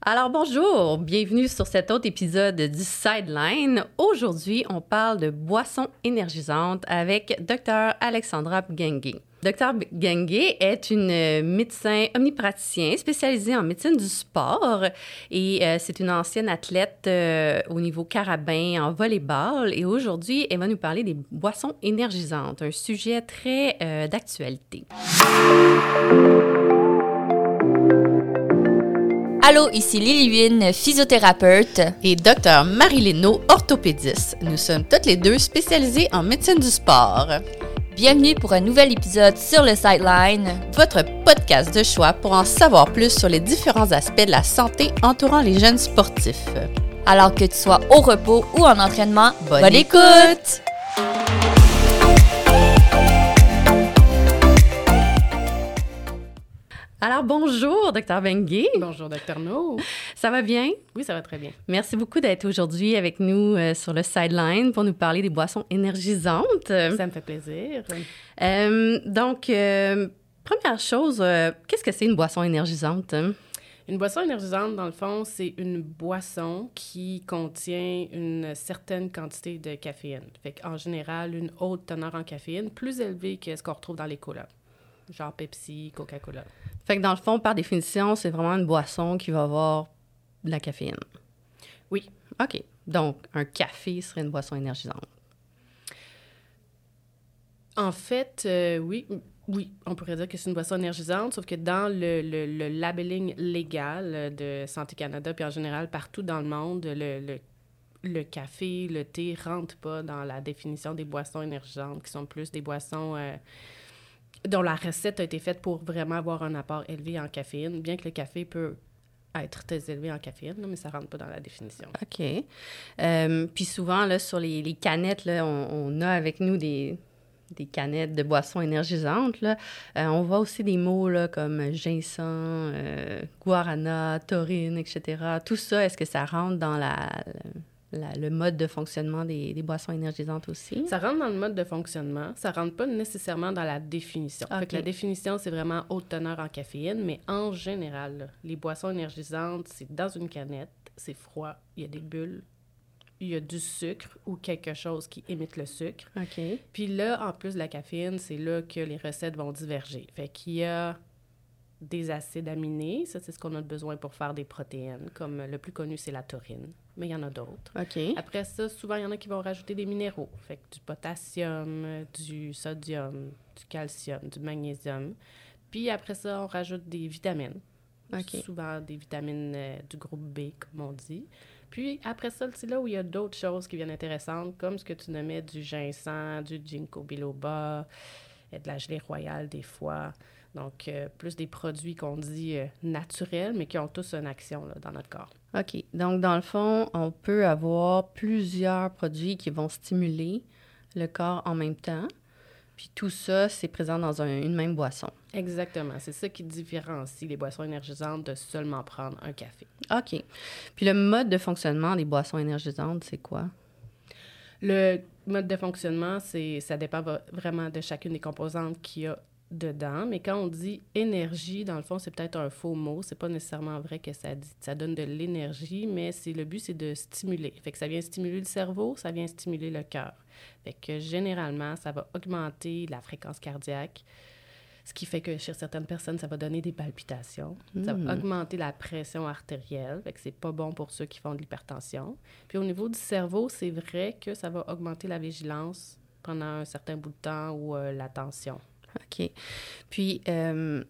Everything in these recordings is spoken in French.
Alors bonjour, bienvenue sur cet autre épisode du Sideline. Aujourd'hui, on parle de boissons énergisantes avec Dr Alexandra Gengue. Dr Gengue est une médecin omnipraticien spécialisée en médecine du sport et euh, c'est une ancienne athlète euh, au niveau carabin en volleyball et aujourd'hui, elle va nous parler des boissons énergisantes, un sujet très euh, d'actualité. Allô, ici Lily physiothérapeute. Et docteur Marie orthopédiste. Nous sommes toutes les deux spécialisées en médecine du sport. Bienvenue pour un nouvel épisode sur le Sideline, votre podcast de choix pour en savoir plus sur les différents aspects de la santé entourant les jeunes sportifs. Alors que tu sois au repos ou en entraînement, bonne, écoute! Alors, bonjour, docteur Bengue. Bonjour, docteur No. Ça va bien? Oui, ça va très bien. Merci beaucoup d'être aujourd'hui avec nous euh, sur le Sideline pour nous parler des boissons énergisantes. Ça me fait plaisir. Euh, donc, euh, première chose, qu'est-ce que c'est une boisson énergisante? Une boisson énergisante, dans le fond, c'est une boisson qui contient une certaine quantité de caféine. Fait en général, une haute teneur en caféine, plus élevée que ce qu'on retrouve dans les colas, genre Pepsi, Coca-Cola. Fait que dans le fond, par définition, c'est vraiment une boisson qui va avoir de la caféine. Oui. OK. Donc, un café serait une boisson énergisante. En fait, euh, oui. Oui, on pourrait dire que c'est une boisson énergisante, sauf que dans le, le, labeling légal de Santé Canada, puis en général partout dans le monde, le, le café, le thé ne rentrent pas dans la définition des boissons énergisantes, qui sont plus des boissons euh, dont la recette a été faite pour vraiment avoir un apport élevé en caféine, bien que le café peut être très élevé en caféine, mais ça ne rentre pas dans la définition. OK. Euh, puis souvent, là, sur les, canettes, on, a avec nous des, des canettes de boissons énergisantes. Là. Euh, on voit aussi des mots là, comme ginseng, euh, guarana, taurine, etc. Tout ça, est-ce que ça rentre dans la, le mode de fonctionnement des, des, boissons énergisantes aussi? Ça rentre dans le mode de fonctionnement. Ça rentre pas nécessairement dans la définition. la définition, c'est vraiment haute teneur en caféine, mais en général, les boissons énergisantes, c'est dans une canette, c'est froid, il y a des bulles, il y a du sucre ou quelque chose qui émite le sucre. OK. Puis là, en plus de la caféine, c'est là que les recettes vont diverger. Fait qu'il y a des acides aminés. Ça, c'est ce qu'on a besoin pour faire des protéines. Comme le plus connu, c'est la taurine. Mais il y en a d'autres. Après ça, souvent, il y en a qui vont rajouter des minéraux. Fait que du potassium, du sodium, du calcium, du magnésium. Puis après ça, on rajoute des vitamines. Souvent des vitamines euh, du groupe B, comme on dit. Puis après ça, c'est là où il y a d'autres choses qui viennent intéressantes, comme ce que tu nommais du ginseng, du ginkgo biloba, de la gelée royale des fois. Donc, euh, plus des produits qu'on dit euh, naturels, mais qui ont tous une action dans notre corps. OK. Donc, dans le fond, on peut avoir plusieurs produits qui vont stimuler le corps en même temps. Puis tout ça, c'est présent dans une même boisson. Exactement. C'est ça qui différencie les boissons énergisantes de seulement prendre un café. OK. Puis le mode de fonctionnement des boissons énergisantes, c'est quoi? Le mode de fonctionnement, c'est ça dépend vraiment de chacune des composantes qu'il y a dedans, mais quand on dit énergie, dans le fond, c'est peut-être un faux mot. C'est pas nécessairement vrai que ça, dit, ça donne de l'énergie, mais c'est le but, c'est de stimuler. Fait que ça vient stimuler le cerveau, ça vient stimuler le cœur. Fait que généralement, ça va augmenter la fréquence cardiaque, ce qui fait que chez certaines personnes, ça va donner des palpitations. Ça va hmm. augmenter la pression artérielle, fait que c'est pas bon pour ceux qui font de l'hypertension. Puis au niveau du cerveau, c'est vrai que ça va augmenter la vigilance pendant un certain bout de temps ou euh, la tension. OK. Puis, euh,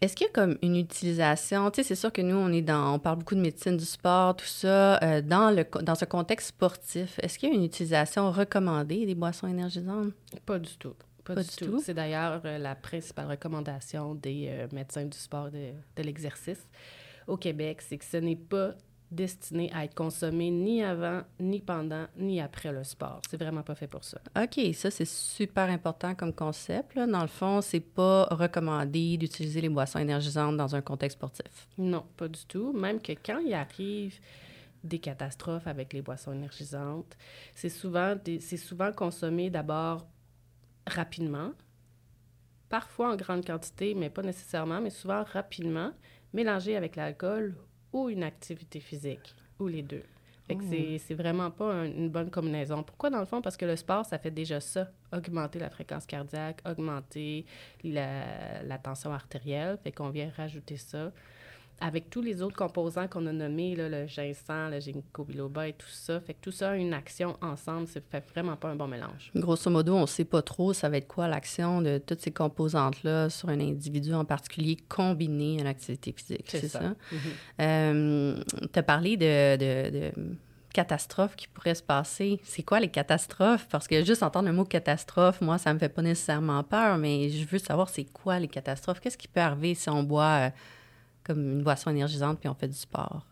est-ce qu'il y a comme une utilisation, tu sais, c'est sûr que nous, on est dans, on parle beaucoup de médecine du sport, tout ça, euh, dans, le, dans ce contexte sportif, est-ce qu'il y a une utilisation recommandée des boissons énergisantes? Pas du tout. Pas, du, tout. C'est d'ailleurs euh, la principale recommandation des médecins du sport de, de l'exercice au Québec, c'est que ce n'est pas destiné à être consommé ni avant, ni pendant, ni après le sport. C'est vraiment pas fait pour ça. OK, ça c'est super important comme concept. Dans le fond, c'est pas recommandé d'utiliser les boissons énergisantes dans un contexte sportif. Non, pas du tout. Même que quand il arrive des catastrophes avec les boissons énergisantes, c'est souvent, c'est souvent consommé d'abord rapidement, parfois en grande quantité, mais pas nécessairement, mais souvent rapidement, mélangé avec l'alcool ou une activité physique, ou les deux. Fait que c'est- c'est vraiment pas un- une bonne combinaison. Pourquoi, dans le fond? Parce que le sport, ça fait déjà ça. Augmenter la fréquence cardiaque, augmenter la, la tension artérielle. Fait qu'on vient rajouter ça. Avec tous les autres composants qu'on a nommés, là, le ginseng, le ginkgo biloba et tout ça. Fait que tout ça, une action ensemble, ça fait vraiment pas un bon mélange. Grosso modo, on ne sait pas trop ça va être quoi l'action de toutes ces composantes-là sur un individu en particulier combiné à l'activité physique. C'est ça? Mhm. tu as parlé de, de- de catastrophes qui pourraient se passer. C'est quoi les catastrophes? Parce que juste entendre le mot catastrophe, moi, ça me fait pas nécessairement peur, mais je veux savoir c'est quoi les catastrophes. Qu'est-ce qui peut arriver si on boit euh, comme une boisson énergisante puis on fait du sport?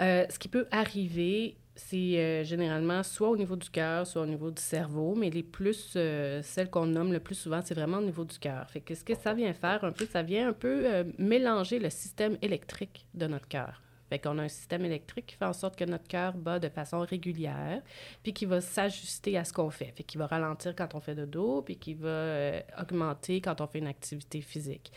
Euh, ce qui peut arriver, c'est euh, généralement soit au niveau du cœur, soit au niveau du cerveau, mais les plus, euh, celles qu'on nomme le plus souvent, c'est vraiment au niveau du cœur. Fait que ce que ça vient faire un peu, ça vient un peu mélanger le système électrique de notre cœur. Fait qu'on a un système électrique qui fait en sorte que notre cœur bat de façon régulière, puis qui va s'ajuster à ce qu'on fait. Fait qu'il va ralentir quand on fait de dos, puis qui va augmenter quand on fait une activité physique.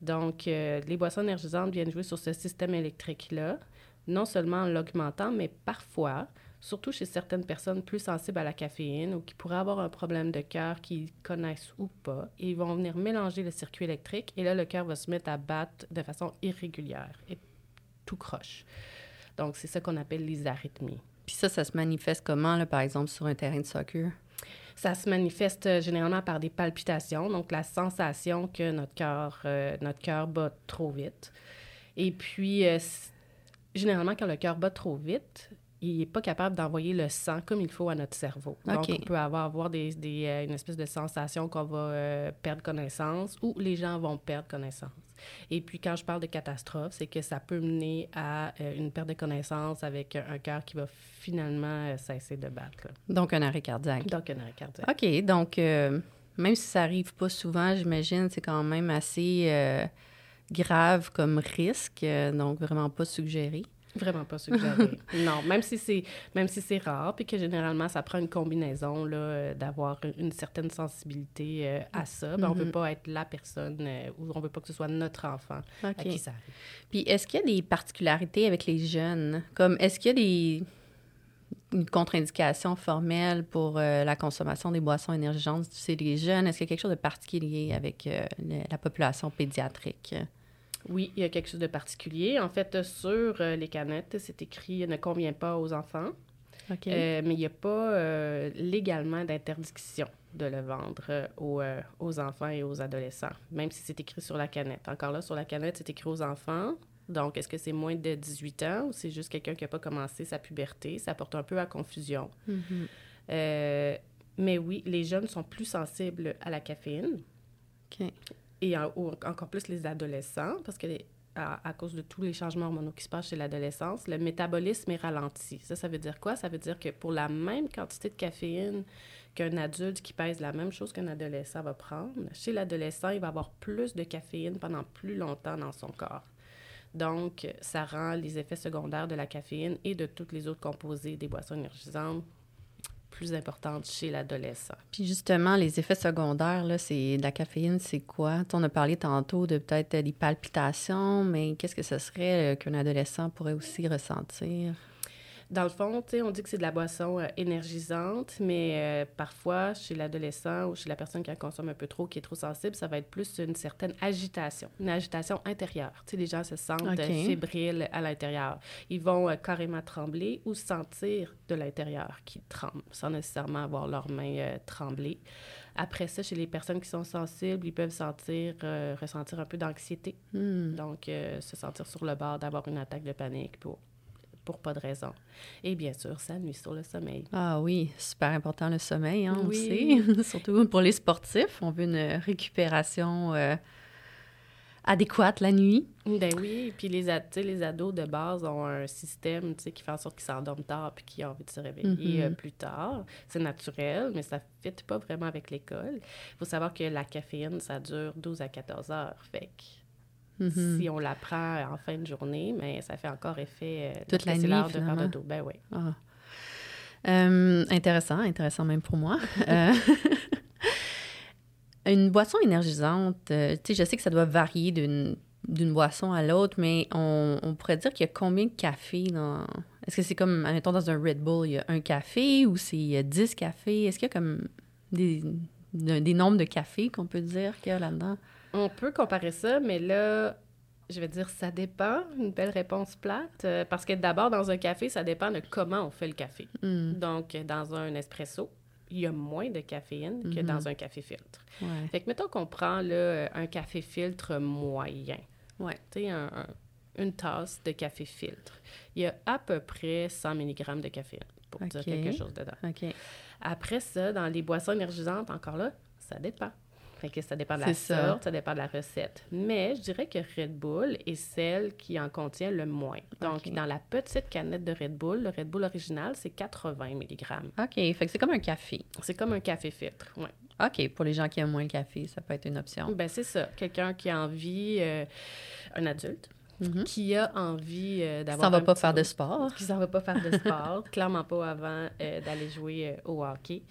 Donc, euh, les boissons énergisantes viennent jouer sur ce système électrique-là, non seulement en l'augmentant, mais parfois, surtout chez certaines personnes plus sensibles à la caféine ou qui pourraient avoir un problème de cœur qu'ils connaissent ou pas, ils vont venir mélanger le circuit électrique et là, le cœur va se mettre à battre de façon irrégulière et tout croche. Donc, c'est ça qu'on appelle les arythmies. Puis ça, ça se manifeste comment, là, par exemple, sur un terrain de soccer? Ça se manifeste euh, généralement par des palpitations, donc la sensation que notre cœur euh, notre cœur bat trop vite. Et puis, euh, généralement, quand le cœur bat trop vite, il n'est pas capable d'envoyer le sang comme il faut à notre cerveau. Donc, on peut avoir, avoir des, des, une espèce de sensation qu'on va euh, perdre connaissance ou les gens vont perdre connaissance. Et puis, quand je parle de catastrophe, c'est que ça peut mener à euh, une perte de connaissance avec un cœur qui va finalement euh, cesser de battre. là. Donc, un arrêt cardiaque. Donc, un arrêt cardiaque. OK, donc, euh, même si ça arrive pas souvent, j'imagine, c'est quand même assez euh, grave comme risque, euh, donc vraiment pas suggéré. Vraiment pas suggéré. non, même si c'est même si c'est rare, puis que généralement ça prend une combinaison là euh, d'avoir une certaine sensibilité euh, à ça, ben, on veut pas être la personne euh, ou on veut pas que ce soit notre enfant à qui ça arrive. Puis, est-ce qu'il y a des particularités avec les jeunes? Comme, est-ce qu'il y a des une contre-indication formelle pour euh, la consommation des boissons énergisantes chez les jeunes? Est-ce qu'il y a quelque chose de particulier avec la population pédiatrique? Oui, il y a quelque chose de particulier. En fait, sur euh, les canettes, c'est écrit ne convient pas aux enfants. Euh, mais il n'y a pas euh, légalement d'interdiction de le vendre euh, aux, aux enfants et aux adolescents, même si c'est écrit sur la canette. Encore là, sur la canette, c'est écrit aux enfants. Donc, est-ce que c'est moins de 18 ans ou c'est juste quelqu'un qui n'a pas commencé sa puberté? Ça porte un peu à confusion. Mhm. Euh, mais oui, les jeunes sont plus sensibles à la caféine. Et encore plus les adolescents, parce que à, à cause de tous les changements hormonaux qui se passent chez l'adolescence, le métabolisme est ralenti. Ça, ça veut dire quoi? Ça veut dire que pour la même quantité de caféine qu'un adulte qui pèse la même chose qu'un adolescent va prendre, chez l'adolescent, il va avoir plus de caféine pendant plus longtemps dans son corps. Donc, ça rend les effets secondaires de la caféine et de toutes les autres composés des boissons énergisantes plus importantes chez l'adolescent. Puis justement, les effets secondaires, là, c'est de la caféine, c'est quoi? On a parlé tantôt de peut-être des palpitations, mais qu'est-ce que ce serait euh, qu'un adolescent pourrait aussi ressentir? Dans le fond, on dit que c'est de la boisson euh, énergisante, mais euh, parfois, chez l'adolescent ou chez la personne qui en consomme un peu trop, qui est trop sensible, ça va être plus une certaine agitation, une agitation intérieure. Tu sais, les gens se sentent OK. euh, fébriles à l'intérieur. Ils vont euh, carrément trembler ou sentir de l'intérieur qu'ils tremblent, sans nécessairement avoir leurs mains trembler. Après ça, chez les personnes qui sont sensibles, ils peuvent sentir, ressentir un peu d'anxiété. Hmm. Donc, se sentir sur le bord d'avoir une attaque de panique pour, pour pas de raison. Et bien sûr, ça nuit sur le sommeil. Ah oui, super important le sommeil, hein, on le sait. Surtout pour les sportifs, on veut une récupération euh, adéquate la nuit. Ben oui, puis les, les ados de base ont un système qui fait en sorte qu'ils s'endorment tard puis qu'ils ont envie de se réveiller Mhm. euh, plus tard. C'est naturel, mais ça ne fit pas vraiment avec l'école. Il faut savoir que la caféine, ça dure 12 à 14 heures. Fait que Mhm. si on la prend en fin de journée, mais ça fait encore effet... euh, Toute la nuit, de faire de dos. Ben oui. Ah. Euh, intéressant, intéressant même pour moi. Euh, Une boisson énergisante, tu sais, je sais que ça doit varier d'une d'une boisson à l'autre, mais on, on pourrait dire qu'il y a combien de café dans... Est-ce que c'est comme, admettons, dans un Red Bull, il y a un café ou c'est 10 cafés? Est-ce qu'il y a comme des, des nombres de cafés qu'on peut dire qu'il y a là-dedans? On peut comparer ça, mais là, je vais dire ça dépend. Une belle réponse plate. euh, parce que d'abord, dans un café, ça dépend de comment on fait le café. Hmm, Donc, dans un espresso, il y a moins de caféine que Mhm. dans un café filtre. ouais. Fait que mettons qu'on prend là, un café filtre moyen. Ouais. Tu sais, un- un- une tasse de café filtre. Il y a à peu près 100 mg de caféine, pour dire quelque chose dedans. Après ça, dans les boissons énergisantes, encore là, ça dépend. Fait que ça dépend de la ça. sorte, ça dépend de la recette. Mais je dirais que Red Bull est celle qui en contient le moins. Donc, dans la petite canette de Red Bull, le Red Bull original, c'est 80 mg. OK, fait que c'est comme un café. C'est comme un café filtre, ouais. OK, pour les gens qui aiment moins le café, ça peut être une option. Ben c'est ça. Quelqu'un qui a envie, euh, un adulte, Mhm. qui a envie euh, Ça d'avoir. va un pas petit faire de sport. Qui s'en va pas faire de sport, clairement pas avant euh, d'aller jouer euh, au hockey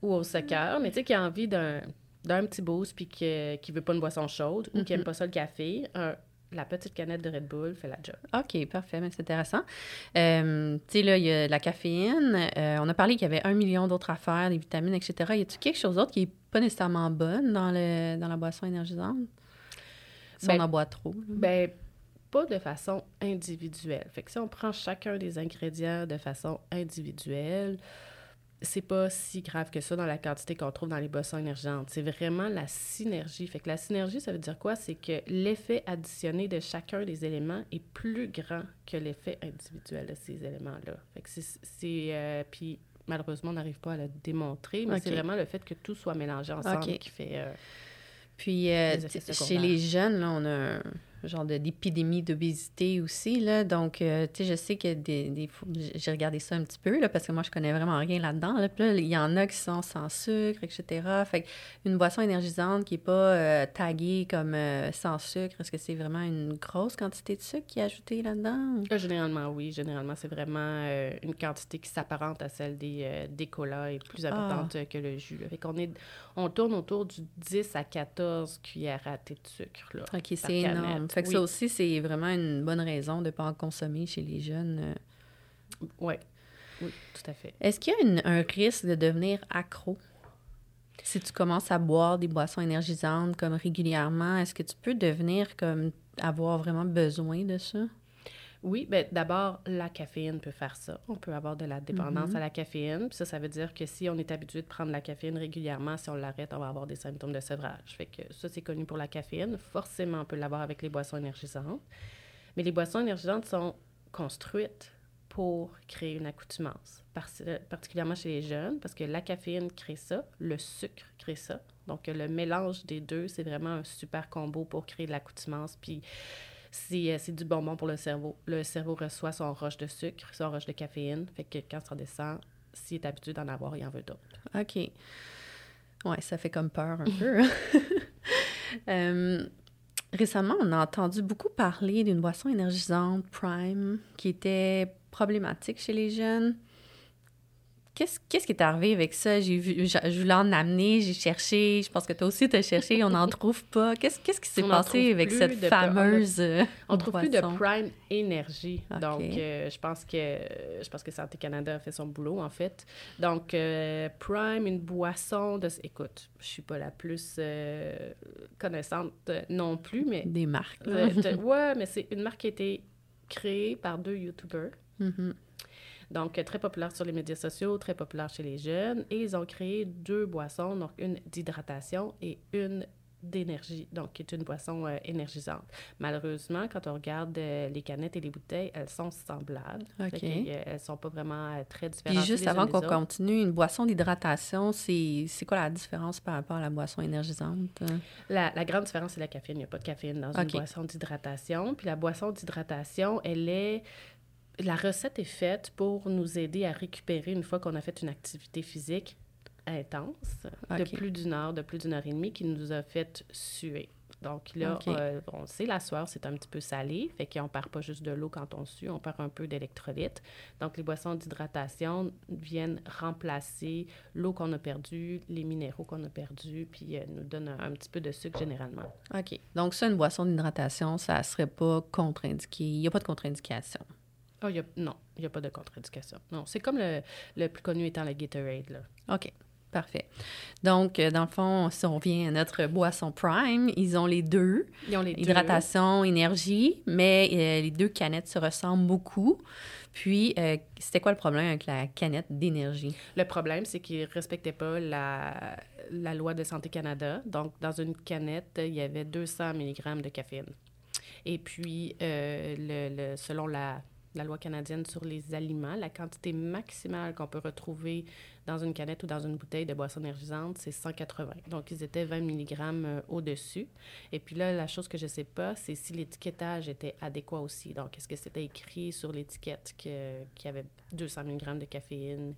ou au soccer, mais tu sais, qui a envie d'un d'un petit boost puis que- qui veut pas une boisson chaude ou qui aime Mhm. pas ça le café, un- la petite canette de Red Bull fait la job. OK, parfait, mais c'est intéressant. Euh, tu sais, là, il y a la caféine. euh, on a parlé qu'il y avait un million d'autres affaires, des vitamines, etc. Y a-t-il quelque chose d'autre qui est pas nécessairement bonne dans, le, dans la boisson énergisante? Si Ben, on en boit trop. là. Ben, pas de façon individuelle. Fait que si on prend chacun des ingrédients de façon individuelle, c'est pas si grave que ça dans la quantité qu'on trouve dans les boissons énergisantes. C'est vraiment la synergie. Fait que la synergie, ça veut dire quoi? C'est que l'effet additionné de chacun des éléments est plus grand que l'effet individuel de ces éléments-là. Fait que c'est... euh, puis malheureusement, on n'arrive pas à le démontrer, mais c'est vraiment le fait que tout soit mélangé ensemble qui fait... euh, Puis, euh, Les chez les jeunes, là, on a un genre d'épidémie d'obésité aussi. Là. Donc, euh, tu sais, je sais que des, des j'ai- regardé ça un petit peu, là, parce que moi, je connais vraiment rien là-dedans. Là. Puis là, il y en a qui sont sans sucre, etc. Fait une boisson énergisante qui n'est pas euh, taguée comme euh, sans sucre, est-ce que c'est vraiment une grosse quantité de sucre qui est ajoutée là-dedans? Généralement, oui. Généralement, c'est vraiment une quantité qui s'apparente à celle des, des colas et plus importante euh, que le jus. Là. Fait qu'on est, on tourne autour du 10 à 14 cuillères à thé de sucre. Là, OK, c'est énorme. Fait que Oui. ça aussi, c'est vraiment une bonne raison de ne pas en consommer chez les jeunes. euh. Ouais. Oui, tout à fait. Est-ce qu'il y a une- un risque de devenir accro? Si tu commences à boire des boissons énergisantes comme régulièrement, est-ce que tu peux devenir comme avoir vraiment besoin de ça? Oui, ben d'abord, la caféine peut faire ça. On peut avoir de la dépendance Mhm. à la caféine. Puis ça, ça veut dire que si on est habitué de prendre la caféine régulièrement, si on l'arrête, on va avoir des symptômes de sevrage. Fait que ça, c'est connu pour la caféine. Forcément, on peut l'avoir avec les boissons énergisantes. Mais les boissons énergisantes sont construites pour créer une accoutumance, Par- particulièrement chez les jeunes, parce que la caféine crée ça, le sucre crée ça. Donc, le mélange des deux, c'est vraiment un super combo pour créer de l'accoutumance. Puis, c'est euh, c'est du bonbon pour le cerveau. Le cerveau reçoit son roche de sucre, son roche de caféine. Fait que quand ça descend, s'il est habitué d'en avoir, il en veut d'autres. OK. Ouais, ça fait comme peur un peu. Euh, récemment, on a entendu beaucoup parler d'une boisson énergisante, Prime, qui était problématique chez les jeunes. Qu'est-ce qu'est-ce qui est arrivé avec ça? J'ai vu, je je voulais en amener, j'ai cherché, je pense que toi aussi tu as cherché, on n'en trouve pas. Qu'est-ce qui s'est passé avec cette fameuse euh, On trouve plus de? Prime. Ok. Donc, euh, je pense que je pense que Santé Canada a fait son boulot, en fait. Donc, euh, Prime, une boisson de... Écoute, je suis pas la plus euh, connaissante non plus, mais... Des marques. ouais, mais c'est une marque qui a été créée par deux YouTubers. Mhm. Donc, très populaire sur les médias sociaux, très populaire chez les jeunes. Et ils ont créé deux boissons, donc une d'hydratation et une d'énergie, donc qui est une boisson euh, énergisante. Malheureusement, quand on regarde euh, les canettes et les bouteilles, elles sont semblables. OK. euh, elles sont pas vraiment euh, très différentes. Puis juste avant qu'on continue, une boisson d'hydratation, c'est quoi la différence par rapport à la boisson énergisante? La, la grande différence, c'est la caféine. Il n'y a pas de caféine dans une boisson d'hydratation. Puis la boisson d'hydratation, elle est... La recette est faite pour nous aider à récupérer une fois qu'on a fait une activité physique intense de plus d'une heure, de plus d'une heure et demie qui nous a fait suer. Donc là, euh, on sait, la sueur, c'est un petit peu salé, fait qu'on perd pas juste de l'eau quand on sue, on perd un peu d'électrolytes. Donc les boissons d'hydratation viennent remplacer l'eau qu'on a perdue, les minéraux qu'on a perdus, puis euh, nous donnent un, un petit peu de sucre généralement. OK. Donc, ça, une boisson d'hydratation, ça serait pas contre-indiqué. Il n'y a pas de contre-indication. Oh, y a- non, il n'y a pas de contre-indication. Non, c'est comme le, le plus connu étant le Gatorade, là. OK. Parfait. Donc, euh, dans le fond, si on revient à notre boisson Prime, ils ont les deux, Ils ont les deux. hydratation, énergie, mais euh, les deux canettes se ressemblent beaucoup. Puis, euh, c'était quoi le problème avec la canette d'énergie? Le problème, c'est qu'ils ne respectaient pas la, la loi de Santé Canada. Donc, dans une canette, il y avait 200 mg de caféine. Et puis, euh, le, le- selon la, la loi canadienne sur les aliments, la quantité maximale qu'on peut retrouver dans une canette ou dans une bouteille de boisson énergisante, c'est 180. Donc, ils étaient 20 mg euh, au-dessus. Et puis là, la chose que je ne sais pas, c'est si l'étiquetage était adéquat aussi. Donc, est-ce que c'était écrit sur l'étiquette que- qu'il y avait 200 mg de caféine?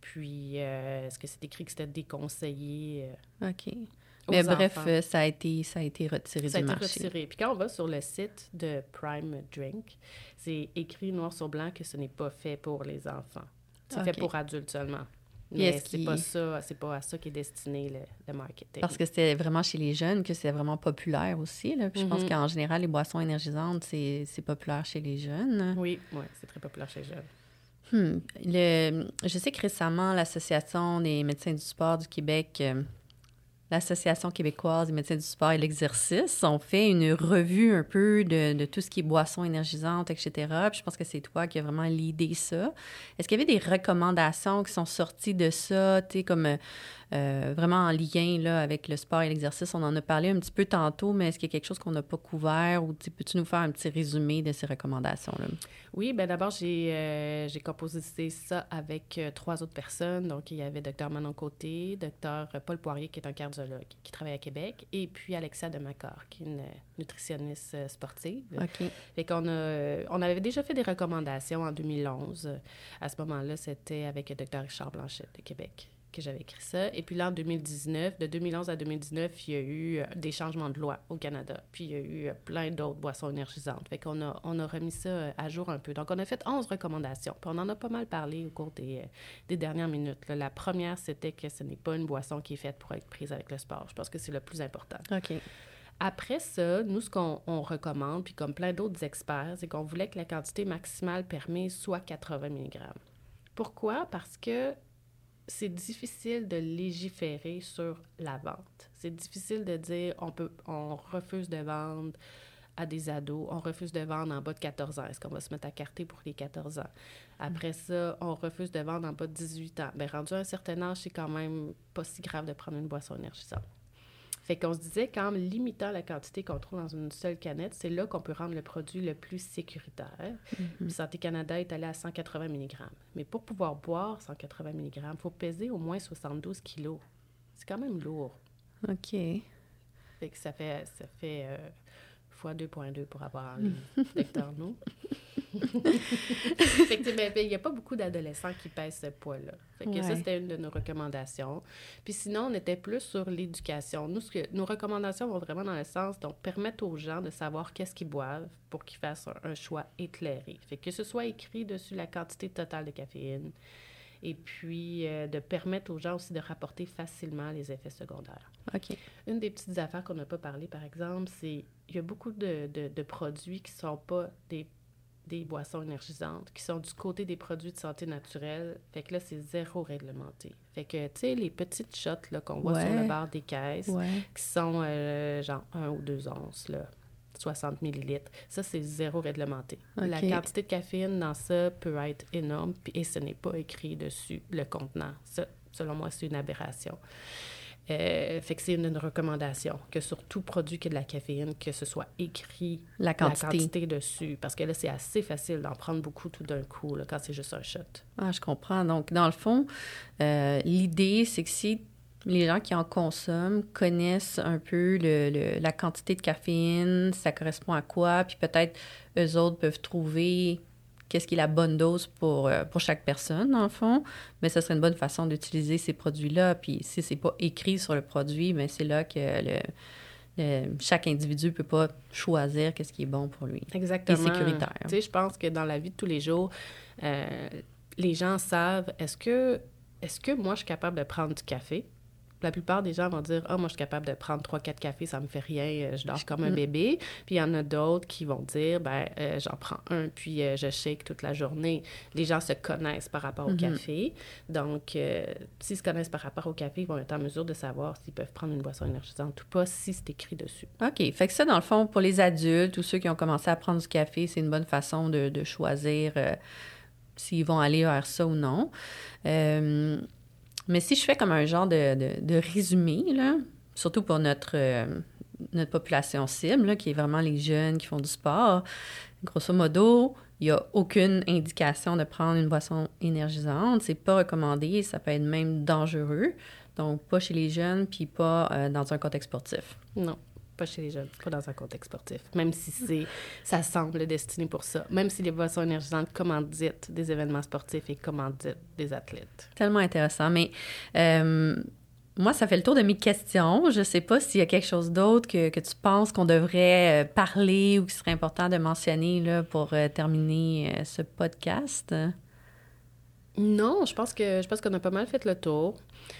Puis, euh, est-ce que c'est écrit que c'était déconseillé? euh, OK. Mais bref, enfants? euh, ça, a été, ça a été retiré Ça a été marché. retiré. Puis quand on va sur le site de Prime Drink, c'est écrit noir sur blanc que ce n'est pas fait pour les enfants. C'est fait pour adultes seulement. Mais c'est qu'il- pas ça, c'est pas à ça qu'est destiné le, le marketing. Parce que c'était vraiment chez les jeunes que c'est vraiment populaire aussi. Là. Puis je pense Mhm. qu'en général, les boissons énergisantes, c'est populaire chez les jeunes. Oui, oui, c'est très populaire chez les jeunes. Hmm. Le, je sais que récemment, l'Association des médecins du sport du Québec, euh, l'Association québécoise des médecins du sport et l'exercice, ont fait une revue un peu de, tout ce qui est boissons énergisantes, etc. Puis je pense que c'est toi qui as vraiment l'idée ça. Est-ce qu'il y avait des recommandations qui sont sorties de ça, tu comme euh, euh, vraiment en lien là, avec le sport et l'exercice? On en a parlé un petit peu tantôt, mais est-ce qu'il y a quelque chose qu'on n'a pas couvert? Ou peux-tu nous faire un petit résumé de ces recommandations-là? Oui, ben d'abord, j'ai euh, j'ai composé ça avec euh, trois autres personnes. Donc, il y avait Dr Manon Côté, Dr Paul Poirier, qui est un cardiologue, qui travaille à Québec, et puis Alexia Demacor, qui est une euh, nutritionniste euh, sportive. OK. Fait qu'on a, on avait déjà fait des recommandations en 2011. À ce moment-là, c'était avec Dr Richard Blanchette de Québec que j'avais écrit ça. Et puis là, en 2019, de 2011 à 2019, il y a eu euh, des changements de loi au Canada. Puis il y a eu euh, plein d'autres boissons énergisantes. Fait qu'on a, on a remis ça euh, à jour un peu. Donc, on a fait 11 recommandations. Puis on en a pas mal parlé au cours des, des dernières minutes. là. La première, c'était que ce n'est pas une boisson qui est faite pour être prise avec le sport. Je pense que c'est le plus important. OK. Après ça, nous, ce qu'on on recommande, puis comme plein d'autres experts, c'est qu'on voulait que la quantité maximale permise soit 80 mg. Pourquoi? Parce que c'est difficile de légiférer sur la vente. C'est difficile de dire on peut on refuse de vendre à des ados, on refuse de vendre en bas de 14 ans. Est-ce qu'on va se mettre à carter pour les 14 ans? Après ça, on refuse de vendre en bas de 18 ans. Bien, rendu à un certain âge, c'est quand même pas si grave de prendre une boisson énergisante. Fait qu'on se disait qu'en limitant la quantité qu'on trouve dans une seule canette, c'est là qu'on peut rendre le produit le plus sécuritaire. Puis Santé Canada est allé à 180 mg. Mais pour pouvoir boire 180 mg, il faut peser au moins 72 kilos. C'est quand même lourd. OK. Fait que ça fait, ça fait euh, fois 2,2 pour avoir les lecteurs nous. fait que, ben, ben, il n'y a pas beaucoup d'adolescents qui pèsent ce poids-là. Fait que ça, c'était une de nos recommandations. Puis sinon, on était plus sur l'éducation. Nous, ce que, nos recommandations vont vraiment dans le sens de permettre aux gens de savoir qu'est-ce qu'ils boivent pour qu'ils fassent un, un choix éclairé. Fait que ce soit écrit dessus la quantité totale de caféine, et puis euh, de permettre aux gens aussi de rapporter facilement les effets secondaires. OK. Une des petites affaires qu'on n'a pas parlé, par exemple, c'est il y a beaucoup de, de- de produits qui ne sont pas des, des boissons énergisantes, qui sont du côté des produits de santé naturelle. Fait que là, c'est zéro réglementé. Fait que, tu sais, les petites shots là, qu'on voit sur le bar des caisses, Ouais. qui sont euh, genre 1 ou 2 onces, là, 60 millilitres, ça, c'est zéro réglementé. La quantité de caféine dans ça peut être énorme, et ce n'est pas écrit dessus le contenant. Ça, selon moi, c'est une aberration. Euh, fait que c'est une, une recommandation que sur tout produit qui a de la caféine, que ce soit écrit La la quantité. quantité dessus. Parce que là, c'est assez facile d'en prendre beaucoup tout d'un coup là, quand c'est juste un shot. Ah, je comprends. Donc, dans le fond, euh, l'idée, c'est que si les gens qui en consomment connaissent un peu le, le- la quantité de caféine, ça correspond à quoi, puis peut-être eux autres peuvent trouver qu'est-ce qui est la bonne dose pour, euh, pour chaque personne, le fond. Mais ce serait une bonne façon d'utiliser ces produits-là. Puis si c'est pas écrit sur le produit, mais c'est là que le, chaque individu ne peut pas choisir qu'est-ce qui est bon pour lui. Exactement. Et sécuritaire. Tu sais, je pense que dans la vie de tous les jours, euh, les gens savent, est-ce que, est-ce que moi, je suis capable de prendre du café? La plupart des gens vont dire Ah, moi, je suis capable de prendre 3-4 cafés, ça me fait rien, euh, je dors comme un Mm. bébé. Puis il y en a d'autres qui vont dire Ben, euh, j'en prends un, puis euh, je shake toute la journée. Les gens se connaissent par rapport au Mhm. café. Donc, euh, s'ils se connaissent par rapport au café, ils vont être en mesure de savoir s'ils peuvent prendre une boisson énergisante ou pas si c'est écrit dessus. OK. Fait que ça, dans le fond, pour les adultes ou ceux qui ont commencé à prendre du café, c'est une bonne façon de, de choisir s'ils vont aller vers ça ou non. Euh, mais si je fais comme un genre de, de- de résumé, là, surtout pour notre, euh, notre population cible, là, qui est vraiment les jeunes qui font du sport, grosso modo, il n'y a aucune indication de prendre une boisson énergisante. C'est pas recommandé, ça peut être même dangereux. Donc, pas chez les jeunes, puis pas euh, dans un contexte sportif. Non, pas chez les jeunes, pas dans un contexte sportif. Même si c'est, ça semble destiné pour ça. Même si les boissons énergisantes commanditent des événements sportifs et commanditent des athlètes. Tellement intéressant. Mais euh, moi, ça fait le tour de mes questions. Je sais pas s'il y a quelque chose d'autre que, que tu penses qu'on devrait euh, parler ou qui serait important de mentionner là, pour euh, terminer ce podcast. Non, je pense que je pense qu'on a pas mal fait le tour.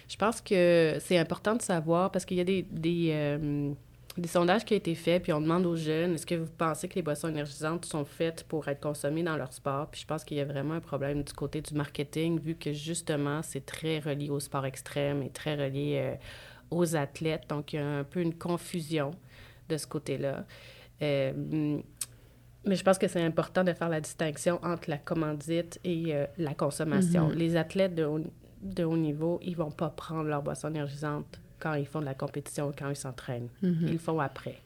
Je pense que c'est important de savoir parce qu'il y a des, des, euh, des sondages qui ont été faits, puis on demande aux jeunes est-ce que vous pensez que les boissons énergisantes sont faites pour être consommées dans leur sport? Puis je pense qu'il y a vraiment un problème du côté du marketing, vu que justement c'est très relié au sport extrême et très relié euh, aux athlètes. Donc il y a un peu une confusion de ce côté-là. Euh, mais je pense que c'est important de faire la distinction entre la commandite et euh, la consommation. Mhm. Les athlètes de haut, de haut niveau, ils vont pas prendre leur boisson énergisante quand ils font de la compétition, quand ils s'entraînent. Mhm. Ils le font après.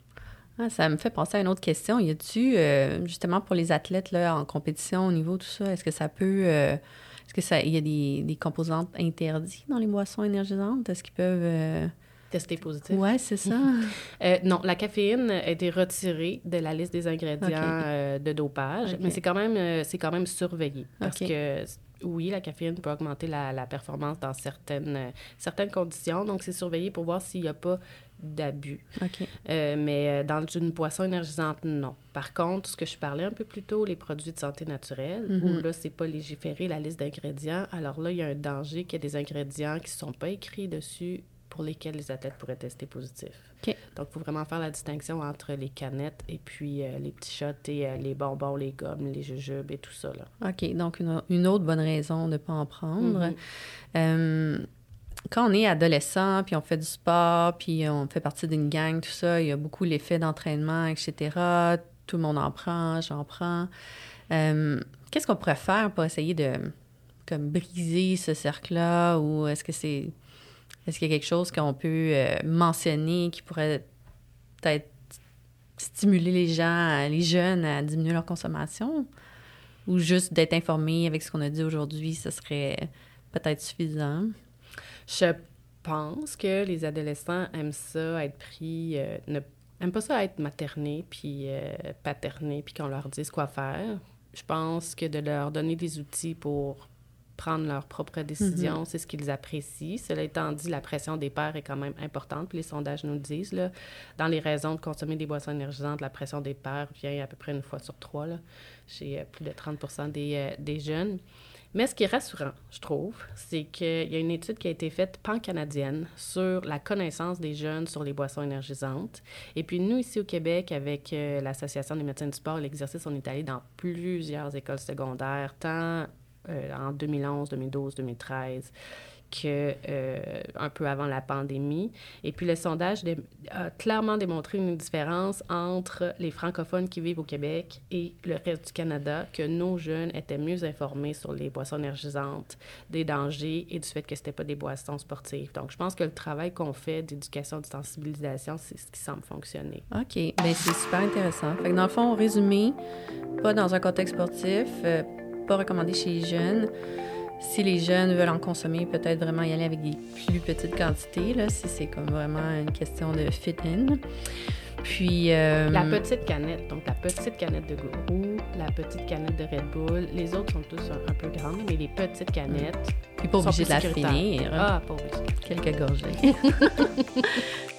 Ah, ça me fait penser à une autre question. Y a-tu, euh, justement, pour les athlètes là, en compétition au niveau tout ça, est-ce que ça peut. euh, est-ce que ça, y a des, des composantes interdites dans les boissons énergisantes? Est-ce qu'ils peuvent. euh, Tester positif. Ouais, c'est ça. Euh, non, la caféine a été retirée de la liste des ingrédients euh, de dopage, mais c'est quand même euh, c'est quand même surveillé parce que oui, la caféine peut augmenter la, la performance dans certaines euh, certaines conditions, donc c'est surveillé pour voir s'il n'y a pas d'abus. Euh, mais euh, dans une boisson énergisante, non. Par contre, ce que je parlais un peu plus tôt, les produits de santé naturelle, Mhm. où là, c'est pas légiféré la liste d'ingrédients, alors là, il y a un danger qu'il y ait des ingrédients qui ne sont pas écrits dessus pour lesquels les athlètes pourraient tester positif. Donc, il faut vraiment faire la distinction entre les canettes et puis euh, les petits shots et euh, les bonbons, les gommes, les jujubes et tout ça. Là. OK. Donc, une, une autre bonne raison de ne pas en prendre. Mhm. Euh, quand on est adolescent, puis on fait du sport, puis on fait partie d'une gang, tout ça, il y a beaucoup l'effet d'entraînement, etc. Tout le monde en prend, j'en prends. Qu'est-ce qu'on pourrait faire pour essayer de comme briser ce cercle-là ou est-ce que c'est est-ce qu'il y a quelque chose qu'on peut euh, mentionner qui pourrait peut-être stimuler les gens, les jeunes à diminuer leur consommation? Ou juste d'être informé avec ce qu'on a dit aujourd'hui, ce serait peut-être suffisant? Je pense que les adolescents aiment ça, être pris, euh, ne, aiment pas ça être maternés, puis euh, paternés, puis qu'on leur dise quoi faire. Je pense que de leur donner des outils pour prendre leurs propres décisions, c'est ce qu'ils apprécient. Cela étant dit, la pression des pères est quand même importante, puis les sondages nous le disent. Là. Dans les raisons de consommer des boissons énergisantes, la pression des pères vient à peu près une fois sur trois, là, chez euh, plus de 30 des, euh, des jeunes. Mais ce qui est rassurant, je trouve, c'est qu'il y a une étude qui a été faite pan-canadienne sur la connaissance des jeunes sur les boissons énergisantes. Et puis nous, ici au Québec, avec euh, l'Association des médecins du sport et l'exercice, on est allé dans plusieurs écoles secondaires, tant euh, en 2011, 2012, 2013 que euh, un peu avant la pandémie. Et puis le sondage a clairement démontré une différence entre les francophones qui vivent au Québec et le reste du Canada, que nos jeunes étaient mieux informés sur les boissons énergisantes, des dangers et du fait que c'était pas des boissons sportives. Donc je pense que le travail qu'on fait d'éducation, de sensibilisation, c'est ce qui semble fonctionner. OK. Bien, c'est super intéressant. Fait que dans le fond, résumé, pas dans un contexte sportif, euh, pas recommandé chez les jeunes. Si les jeunes veulent en consommer, peut-être vraiment y aller avec des plus petites quantités, là, si c'est comme vraiment une question de fit-in. Puis... euh, La petite canette, donc la petite canette de gourou, la petite canette de Red Bull, les autres sont tous un, un peu grandes, mais les petites canettes puis pas obligé de la finir. Ah, pas obligé. Quelques gorgées.